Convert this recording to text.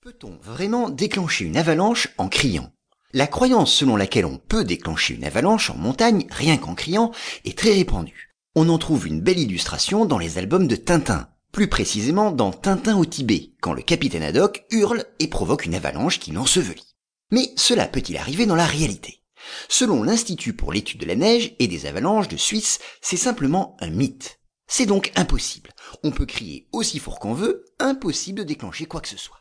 Peut-on vraiment déclencher une avalanche en criant? La croyance selon laquelle on peut déclencher une avalanche en montagne rien qu'en criant est très répandue. On en trouve une belle illustration dans les albums de Tintin, plus précisément dans Tintin au Tibet, quand le capitaine Haddock hurle et provoque une avalanche qui l'ensevelit. Mais cela peut-il arriver dans la réalité? Selon l'Institut pour l'étude de la neige et des avalanches de Suisse, c'est simplement un mythe. C'est donc impossible. On peut crier aussi fort qu'on veut, impossible de déclencher quoi que ce soit.